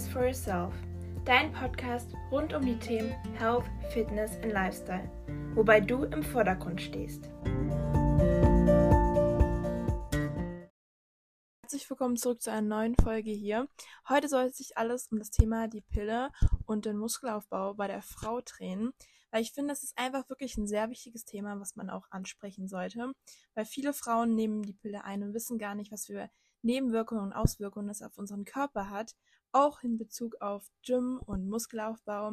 Justice for Yourself, dein Podcast rund um die Themen Health, Fitness und Lifestyle, wobei du im Vordergrund stehst. Herzlich willkommen zurück zu einer neuen Folge hier. Heute soll sich alles um das Thema die Pille und den Muskelaufbau bei der Frau drehen, weil ich finde, das ist einfach wirklich ein sehr wichtiges Thema, was man auch ansprechen sollte, weil viele Frauen nehmen die Pille ein und wissen gar nicht, was für Nebenwirkungen und Auswirkungen es auf unseren Körper hat, auch in Bezug auf Gym und Muskelaufbau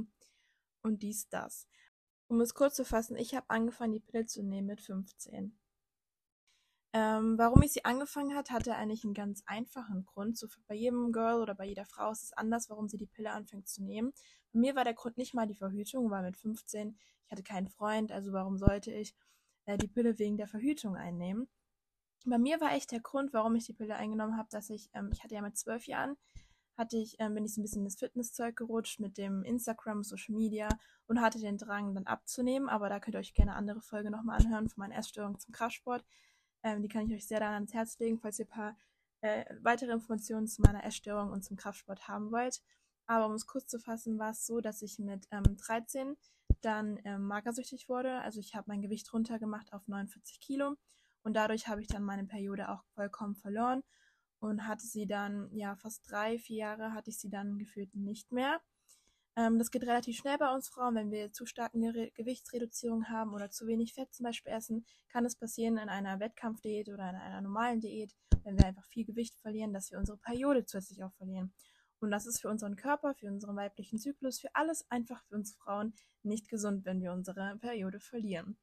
und dies, das. Um es kurz zu fassen, ich habe angefangen, die Pille zu nehmen mit 15. Ähm, warum ich sie angefangen hat, hatte eigentlich einen ganz einfachen Grund. So bei jedem Girl oder bei jeder Frau ist es anders, warum sie die Pille anfängt zu nehmen. Bei mir war der Grund nicht mal die Verhütung, weil mit 15 ich hatte keinen Freund, also warum sollte ich äh, die Pille wegen der Verhütung einnehmen? Bei mir war echt der Grund, warum ich die Pille eingenommen habe, dass ich, ähm, ich hatte ja mit zwölf Jahren, hatte ich, ähm, bin ich so ein bisschen ins Fitnesszeug gerutscht mit dem Instagram, Social Media und hatte den Drang dann abzunehmen. Aber da könnt ihr euch gerne andere Folge nochmal anhören von meinen Essstörungen zum Kraftsport. Ähm, die kann ich euch sehr dann ans Herz legen, falls ihr ein paar äh, weitere Informationen zu meiner Essstörung und zum Kraftsport haben wollt. Aber um es kurz zu fassen, war es so, dass ich mit ähm, 13 dann ähm, magersüchtig wurde. Also ich habe mein Gewicht runtergemacht auf 49 Kilo und dadurch habe ich dann meine Periode auch vollkommen verloren und hatte sie dann, ja, fast drei, vier Jahre hatte ich sie dann gefühlt nicht mehr. Ähm, das geht relativ schnell bei uns Frauen. Wenn wir zu starke Ge Gewichtsreduzierung haben oder zu wenig Fett zum Beispiel essen, kann es passieren in einer Wettkampfdiät oder in einer normalen Diät, wenn wir einfach viel Gewicht verlieren, dass wir unsere Periode zusätzlich auch verlieren. Und das ist für unseren Körper, für unseren weiblichen Zyklus, für alles einfach für uns Frauen nicht gesund, wenn wir unsere Periode verlieren.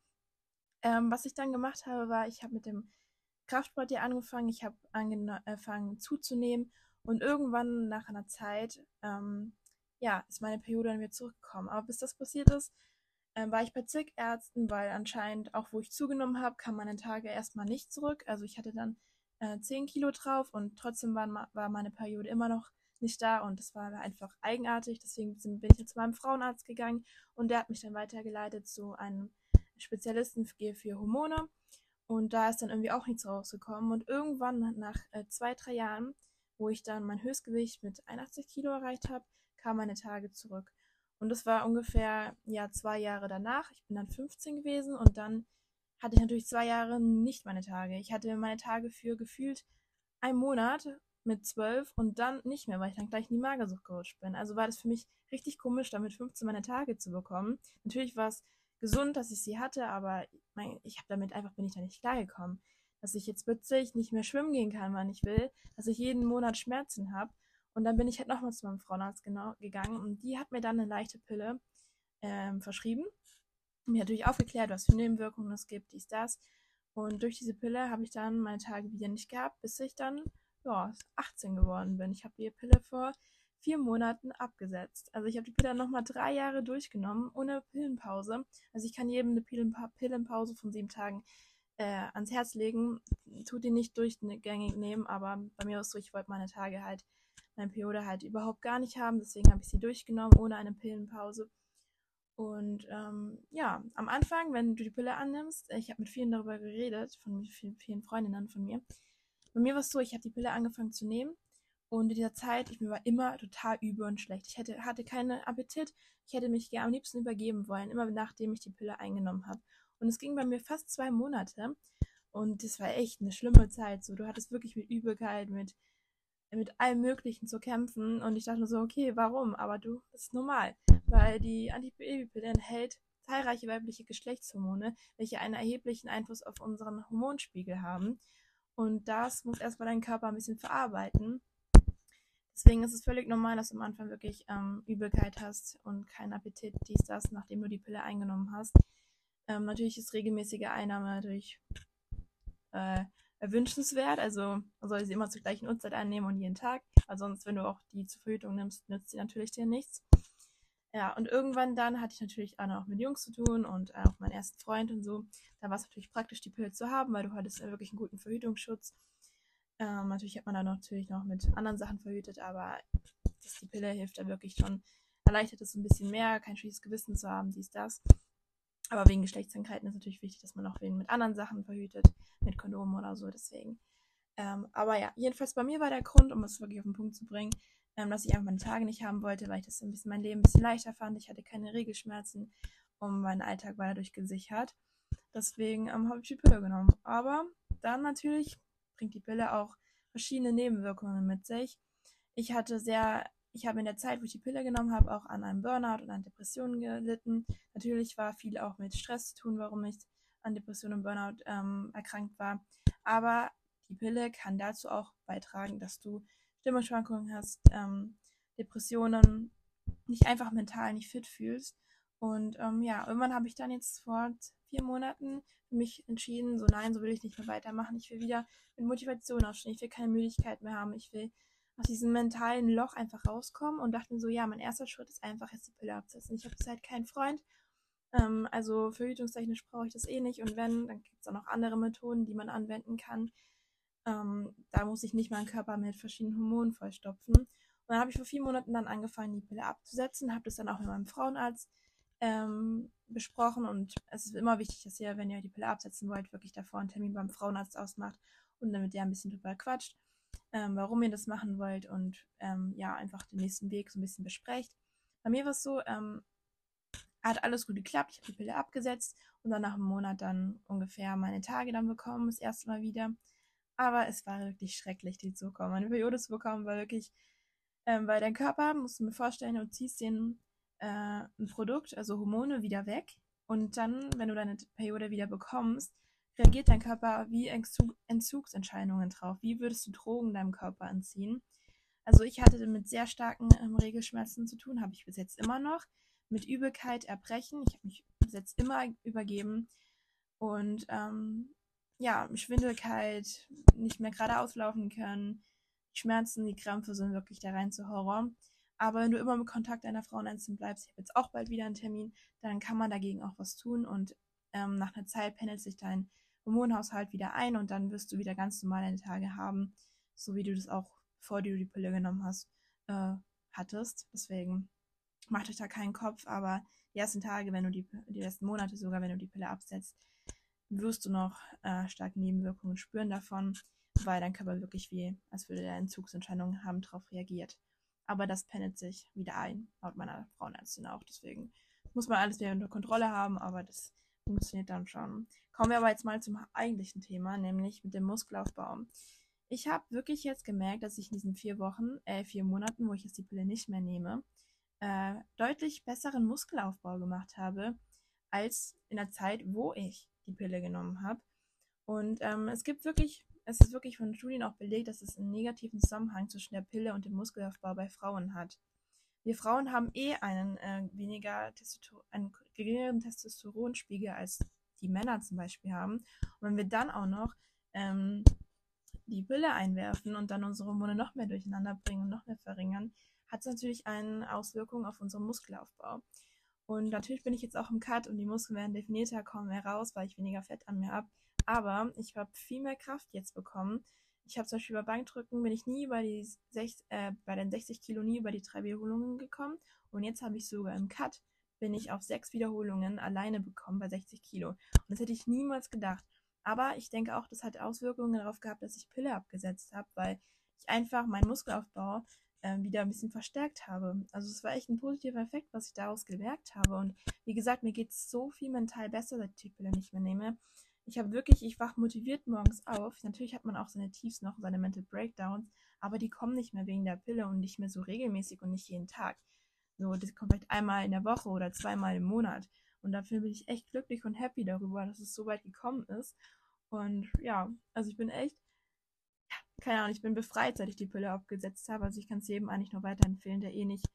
Ähm, was ich dann gemacht habe, war, ich habe mit dem Kraftsport hier angefangen, ich habe angefangen zuzunehmen und irgendwann nach einer Zeit, ähm, ja, ist meine Periode dann wieder zurückgekommen. Aber bis das passiert ist, äh, war ich bei zig Ärzten, weil anscheinend auch wo ich zugenommen habe, kam meine Tage erstmal nicht zurück. Also ich hatte dann äh, 10 Kilo drauf und trotzdem war, war meine Periode immer noch nicht da und das war einfach eigenartig. Deswegen bin ich zu meinem Frauenarzt gegangen und der hat mich dann weitergeleitet zu einem Spezialisten für Hormone. Und da ist dann irgendwie auch nichts rausgekommen. Und irgendwann nach äh, zwei, drei Jahren, wo ich dann mein Höchstgewicht mit 81 Kilo erreicht habe, kamen meine Tage zurück. Und das war ungefähr ja zwei Jahre danach. Ich bin dann 15 gewesen und dann hatte ich natürlich zwei Jahre nicht meine Tage. Ich hatte meine Tage für gefühlt einen Monat mit 12 und dann nicht mehr, weil ich dann gleich in die Magersucht gerutscht bin. Also war das für mich richtig komisch, damit 15 meine Tage zu bekommen. Natürlich war es gesund, dass ich sie hatte, aber mein, ich habe damit einfach bin ich da nicht klargekommen. Dass ich jetzt plötzlich nicht mehr schwimmen gehen kann, wann ich will, dass ich jeden Monat Schmerzen habe. Und dann bin ich halt nochmal zu meinem Frauenarzt genau, gegangen und die hat mir dann eine leichte Pille ähm, verschrieben. Mir natürlich aufgeklärt, was für Nebenwirkungen es gibt, dies, das. Und durch diese Pille habe ich dann meine Tage wieder nicht gehabt, bis ich dann ja, 18 geworden bin. Ich habe die Pille vor vier Monaten abgesetzt. Also ich habe die Pille nochmal drei Jahre durchgenommen, ohne Pillenpause. Also ich kann jedem eine Pillenpa Pillenpause von sieben Tagen äh, ans Herz legen. Tut die nicht durchgängig nehmen, aber bei mir ist es so, ich wollte meine Tage halt, meine Periode halt überhaupt gar nicht haben. Deswegen habe ich sie durchgenommen, ohne eine Pillenpause. Und ähm, ja, am Anfang, wenn du die Pille annimmst, ich habe mit vielen darüber geredet, von vielen, vielen Freundinnen von mir. Bei mir war es so, ich habe die Pille angefangen zu nehmen und in dieser Zeit, ich war immer total übel und schlecht. Ich hätte, hatte keinen Appetit. Ich hätte mich gerne am liebsten übergeben wollen, immer nachdem ich die Pille eingenommen habe. Und es ging bei mir fast zwei Monate. Und das war echt eine schlimme Zeit. So, du hattest wirklich mit Übelkeit, mit, mit allem Möglichen zu kämpfen. Und ich dachte so, okay, warum? Aber du, das ist normal. Weil die Antibabypille enthält zahlreiche weibliche Geschlechtshormone, welche einen erheblichen Einfluss auf unseren Hormonspiegel haben. Und das muss erstmal dein Körper ein bisschen verarbeiten. Deswegen ist es völlig normal, dass du am Anfang wirklich ähm, Übelkeit hast und keinen Appetit, dies, das, nachdem du die Pille eingenommen hast. Ähm, natürlich ist regelmäßige Einnahme natürlich äh, erwünschenswert. Also man soll sie immer zur gleichen Uhrzeit einnehmen und jeden Tag. Weil sonst, wenn du auch die zur Verhütung nimmst, nützt sie natürlich dir nichts. Ja, und irgendwann dann hatte ich natürlich auch noch mit Jungs zu tun und auch meinen ersten Freund und so. Da war es natürlich praktisch, die Pille zu haben, weil du hattest wirklich einen guten Verhütungsschutz. Ähm, natürlich hat man dann natürlich noch mit anderen Sachen verhütet, aber das, die Pille hilft da wirklich schon. Erleichtert es ein bisschen mehr, kein schlechtes Gewissen zu haben, dies, das. Aber wegen Geschlechtskrankheiten ist natürlich wichtig, dass man auch wegen mit anderen Sachen verhütet, mit Kondomen oder so. Deswegen Ähm, aber ja, jedenfalls bei mir war der Grund, um es wirklich auf den Punkt zu bringen, ähm, dass ich einfach meine Tage nicht haben wollte, weil ich das ein bisschen mein Leben ein bisschen leichter fand. Ich hatte keine Regelschmerzen und mein Alltag war dadurch gesichert. Deswegen ähm, habe ich die Pille genommen. Aber dann natürlich bringt die Pille auch verschiedene Nebenwirkungen mit sich. Ich hatte sehr, ich habe in der Zeit, wo ich die Pille genommen habe, auch an einem Burnout und an Depressionen gelitten. Natürlich war viel auch mit Stress zu tun, warum ich an Depressionen und Burnout ähm, erkrankt war. Aber die Pille kann dazu auch beitragen, dass du Stimmungsschwankungen hast, ähm, Depressionen, dich einfach mental nicht fit fühlst. Und ähm, ja, irgendwann habe ich dann jetzt vor vier Monaten für mich entschieden, so nein, so will ich nicht mehr weitermachen. Ich will wieder mit Motivation aufstehen. Ich will keine Müdigkeit mehr haben. Ich will aus diesem mentalen Loch einfach rauskommen und dachte mir so, ja, mein erster Schritt ist einfach jetzt die Pille absetzen. Ich habe zurzeit keinen Freund. Ähm, also verhütungstechnisch brauche ich das eh nicht. Und wenn, dann gibt es auch noch andere Methoden, die man anwenden kann. Ähm, da muss ich nicht meinen Körper mit verschiedenen Hormonen vollstopfen. Und dann habe ich vor vier Monaten dann angefangen, die Pille abzusetzen, habe das dann auch mit meinem Frauenarzt ähm, besprochen und es ist immer wichtig, dass ihr, wenn ihr die Pille absetzen wollt, wirklich davor einen Termin beim Frauenarzt ausmacht und dann mit der ein bisschen drüber quatscht, ähm, warum ihr das machen wollt und ähm, ja, einfach den nächsten Weg so ein bisschen besprecht. Bei mir war es so, ähm, hat alles gut geklappt, ich habe die Pille abgesetzt und dann nach einem Monat dann ungefähr meine Tage dann bekommen, das erste Mal wieder. Aber es war wirklich schrecklich, die zu bekommen. Meine Periode zu bekommen war wirklich, ähm, weil dein Körper, musst du mir vorstellen, du ziehst den äh, ein Produkt, also Hormone, wieder weg. Und dann, wenn du deine Periode wieder bekommst, reagiert dein Körper wie Entzug Entzugsentscheidungen drauf. Wie würdest du Drogen deinem Körper anziehen? Also ich hatte mit sehr starken ähm, Regelschmerzen zu tun, habe ich bis jetzt immer noch. Mit Übelkeit, Erbrechen. Ich habe mich bis jetzt immer übergeben. Und ähm, ja, Schwindelkeit, nicht mehr geradeaus laufen können. Schmerzen, die Krämpfe sind wirklich der reinste Horror. Aber wenn du immer im Kontakt deiner Frauenärztin bleibst, ich habe jetzt auch bald wieder einen Termin, dann kann man dagegen auch was tun und ähm, nach einer Zeit pendelt sich dein Hormonhaushalt wieder ein und dann wirst du wieder ganz normal deine Tage haben, so wie du das auch, bevor du die Pille genommen hast, äh, hattest. Deswegen mach dich da keinen Kopf, aber die ersten Tage, wenn du die, die ersten Monate sogar, wenn du die Pille absetzt, wirst du noch äh, starke Nebenwirkungen spüren davon, weil dein Körper wirklich wie, als würde der Entzugsentscheidungen haben, darauf reagiert. Aber das pendelt sich wieder ein, laut meiner Frauenärztin auch. Deswegen muss man alles wieder unter Kontrolle haben, aber das funktioniert dann schon. Kommen wir aber jetzt mal zum eigentlichen Thema, nämlich mit dem Muskelaufbau. Ich habe wirklich jetzt gemerkt, dass ich in diesen vier Wochen, äh, vier Monaten, wo ich jetzt die Pille nicht mehr nehme, äh, deutlich besseren Muskelaufbau gemacht habe, als in der Zeit, wo ich die Pille genommen habe. Und ähm, es gibt wirklich es ist wirklich von Studien auch belegt, dass es einen negativen Zusammenhang zwischen der Pille und dem Muskelaufbau bei Frauen hat. Wir Frauen haben eh einen äh, weniger einen geringeren Testosteronspiegel als die Männer zum Beispiel haben. Und wenn wir dann auch noch ähm, die Pille einwerfen und dann unsere Hormone noch mehr durcheinander bringen und noch mehr verringern, hat es natürlich eine Auswirkung auf unseren Muskelaufbau. Und natürlich bin ich jetzt auch im Cut und die Muskeln werden definierter, kommen mehr raus, weil ich weniger Fett an mir habe. Aber ich habe viel mehr Kraft jetzt bekommen. Ich habe zum Beispiel bei Bankdrücken bin ich nie über die 60, äh, bei den 60 Kilo nie über die drei Wiederholungen gekommen. Und jetzt habe ich sogar im Cut bin ich auf sechs Wiederholungen alleine bekommen bei 60 Kilo. Und das hätte ich niemals gedacht. Aber ich denke auch, das hat Auswirkungen darauf gehabt, dass ich Pille abgesetzt habe, weil ich einfach meinen Muskelaufbau äh, wieder ein bisschen verstärkt habe. Also es war echt ein positiver Effekt, was ich daraus gemerkt habe. Und wie gesagt, mir geht es so viel mental besser, seit ich die Pille nicht mehr nehme ich habe wirklich, ich wach motiviert morgens auf. Natürlich hat man auch seine Tiefs noch, seine Mental Breakdowns, aber die kommen nicht mehr wegen der Pille und nicht mehr so regelmäßig und nicht jeden Tag. So, das kommt vielleicht einmal in der Woche oder zweimal im Monat. Und dafür bin ich echt glücklich und happy darüber, dass es so weit gekommen ist. Und ja, also ich bin echt, ja, keine Ahnung, ich bin befreit, seit ich die Pille abgesetzt habe. Also ich kann es jedem eigentlich nur weiterempfehlen, der eh nicht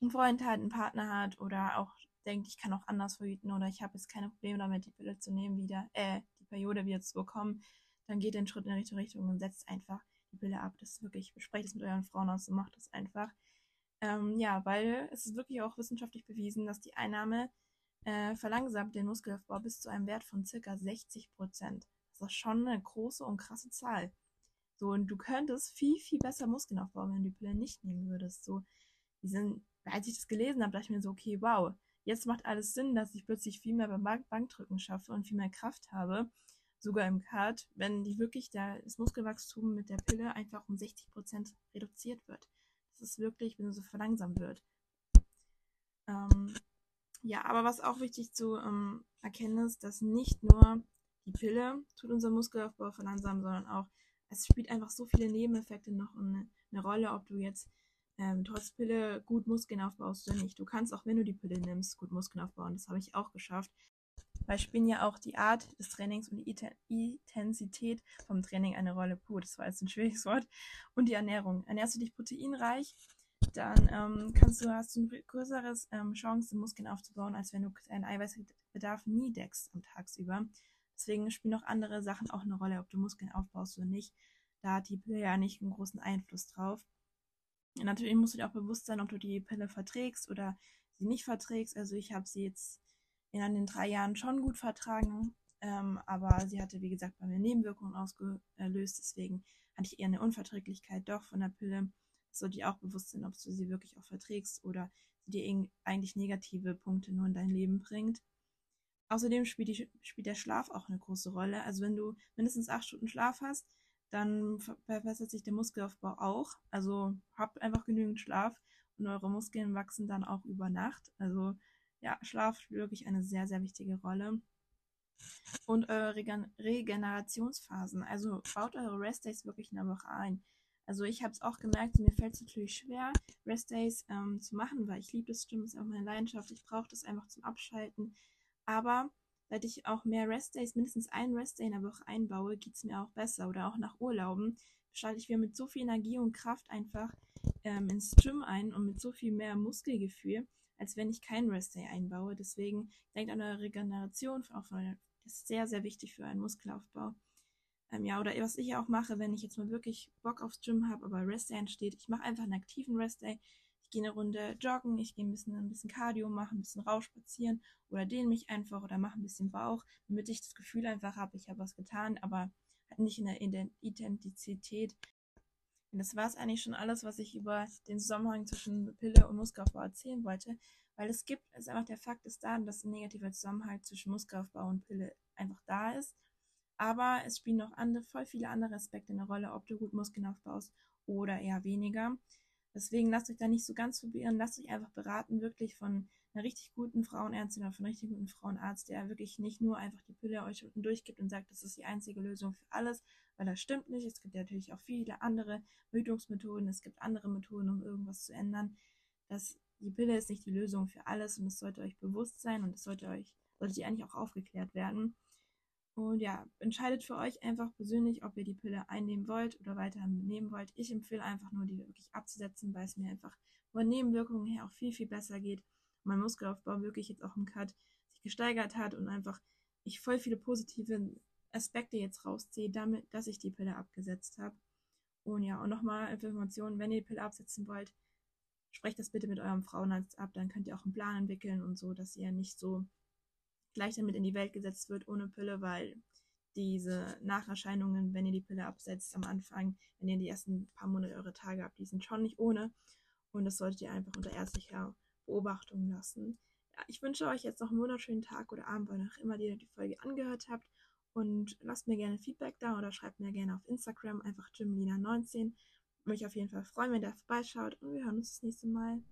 einen Freund hat, einen Partner hat oder auch denkt, ich kann auch anders verhüten oder ich habe jetzt keine Probleme damit, die Pille zu nehmen wieder, äh, die Periode wieder zu bekommen, dann geht den Schritt in die richtige Richtung und setzt einfach die Pille ab. Das ist wirklich, besprecht es mit euren Frauen aus und macht das einfach. Ähm, ja, weil es ist wirklich auch wissenschaftlich bewiesen, dass die Einnahme äh, verlangsamt den Muskelaufbau bis zu einem Wert von circa 60 Prozent. Das ist schon eine große und krasse Zahl. So, und du könntest viel, viel besser Muskeln aufbauen, wenn du die Pille nicht nehmen würdest. So, die sind, als ich das gelesen habe, dachte ich mir so, okay, wow, Jetzt macht alles Sinn, dass ich plötzlich viel mehr beim Bankdrücken schaffe und viel mehr Kraft habe, sogar im Cut, wenn die wirklich das Muskelwachstum mit der Pille einfach um 60% reduziert wird. Das ist wirklich, wenn es so verlangsamt wird. Ähm, ja, aber was auch wichtig zu ähm, erkennen ist, dass nicht nur die Pille tut unseren Muskelaufbau verlangsamen, sondern auch es spielt einfach so viele Nebeneffekte noch eine, eine Rolle, ob du jetzt ähm, trotz Pille gut Muskeln aufbaust oder nicht. Du kannst auch, wenn du die Pille nimmst, gut Muskeln aufbauen. Das habe ich auch geschafft. Weil spielen ja auch die Art des Trainings und die Intensität vom Training eine Rolle. Puh, das war jetzt ein schwieriges Wort. Und die Ernährung. Ernährst du dich proteinreich, dann ähm, kannst du, hast du ein größeres ähm, Chance, Muskeln aufzubauen, als wenn du deinen Eiweißbedarf nie deckst am Tagsüber. Deswegen spielen auch andere Sachen auch eine Rolle, ob du Muskeln aufbaust oder nicht. Da hat die Pille ja nicht einen großen Einfluss drauf. Natürlich musst du dir auch bewusst sein, ob du die Pille verträgst oder sie nicht verträgst. Also ich habe sie jetzt in den drei Jahren schon gut vertragen, ähm, aber sie hatte, wie gesagt, bei mir Nebenwirkungen ausgelöst. Deswegen hatte ich eher eine Unverträglichkeit doch von der Pille. Sollte dir auch bewusst sein, ob du sie wirklich auch verträgst oder sie dir eigentlich negative Punkte nur in dein Leben bringt. Außerdem spielt, die, spielt der Schlaf auch eine große Rolle. Also wenn du mindestens acht Stunden Schlaf hast, dann verbessert sich der Muskelaufbau auch. Also habt einfach genügend Schlaf und eure Muskeln wachsen dann auch über Nacht. Also ja, Schlaf spielt wirklich eine sehr, sehr wichtige Rolle. Und eure Regen Regenerationsphasen. Also baut eure Restdays wirklich in der Woche ein. Also ich habe es auch gemerkt, mir fällt es natürlich schwer, Restdays ähm, zu machen, weil ich liebe das Stimmen, ist auch meine Leidenschaft. Ich brauche das einfach zum Abschalten. Aber seit ich auch mehr Restdays, mindestens einen Restday in der Woche einbaue, geht es mir auch besser. Oder auch nach Urlauben schalte ich wieder mit so viel Energie und Kraft einfach ähm, ins Gym ein und mit so viel mehr Muskelgefühl, als wenn ich keinen Restday einbaue. Deswegen denkt an eure Regeneration, auch von, das ist sehr, sehr wichtig für einen Muskelaufbau. Ähm, ja, oder was ich auch mache, wenn ich jetzt mal wirklich Bock aufs Gym habe, aber Restday entsteht, ich mache einfach einen aktiven Restday ich gehe eine Runde joggen, ich gehe ein bisschen, ein bisschen Cardio, mache ein bisschen Rausch spazieren oder dehne mich einfach oder mache ein bisschen Bauch, damit ich das Gefühl einfach habe, ich habe was getan, aber halt nicht in der Identität. Und das war es eigentlich schon alles, was ich über den Zusammenhang zwischen Pille und Muskelaufbau erzählen wollte, weil es gibt, es ist einfach der Fakt ist da, dass ein negativer Zusammenhang zwischen Muskelaufbau und Pille einfach da ist. Aber es spielen noch andere, voll viele andere Aspekte eine Rolle, ob du gut Muskeln aufbaust oder eher weniger. Deswegen lasst euch da nicht so ganz verwirren, lasst euch einfach beraten, wirklich von einer richtig guten Frauenärztin oder von einem richtig guten Frauenarzt, der wirklich nicht nur einfach die Pille euch unten durchgibt und sagt, das ist die einzige Lösung für alles, weil das stimmt nicht. Es gibt ja natürlich auch viele andere Verhütungsmethoden, es gibt andere Methoden, um irgendwas zu ändern. Das, die Pille ist nicht die Lösung für alles und es sollte euch bewusst sein und es sollte euch, sollte ihr eigentlich auch aufgeklärt werden. Und ja, entscheidet für euch einfach persönlich, ob ihr die Pille einnehmen wollt oder weiterhin nehmen wollt. Ich empfehle einfach nur, die wirklich abzusetzen, weil es mir einfach von Nebenwirkungen her auch viel, viel besser geht. Mein Muskelaufbau wirklich jetzt auch im Cut sich gesteigert hat und einfach ich voll viele positive Aspekte jetzt rausziehe, damit, dass ich die Pille abgesetzt habe. Und ja, und nochmal Informationen, wenn ihr die Pille absetzen wollt, sprecht das bitte mit eurem Frauenarzt ab, dann könnt ihr auch einen Plan entwickeln und so, dass ihr nicht so gleich damit in die Welt gesetzt wird ohne Pille, weil diese Nacherscheinungen, wenn ihr die Pille absetzt am Anfang, wenn ihr die ersten paar Monate eure Tage habt, die sind schon nicht ohne. Und das solltet ihr einfach unter ärztlicher Beobachtung lassen. Ja, ich wünsche euch jetzt noch einen wunderschönen Tag oder Abend, wann auch immer ihr die Folge angehört habt. Und lasst mir gerne Feedback da oder schreibt mir gerne auf Instagram einfach jimlina19. Mich auf jeden Fall freuen, wenn ihr vorbeischaut und wir hören uns das nächste Mal.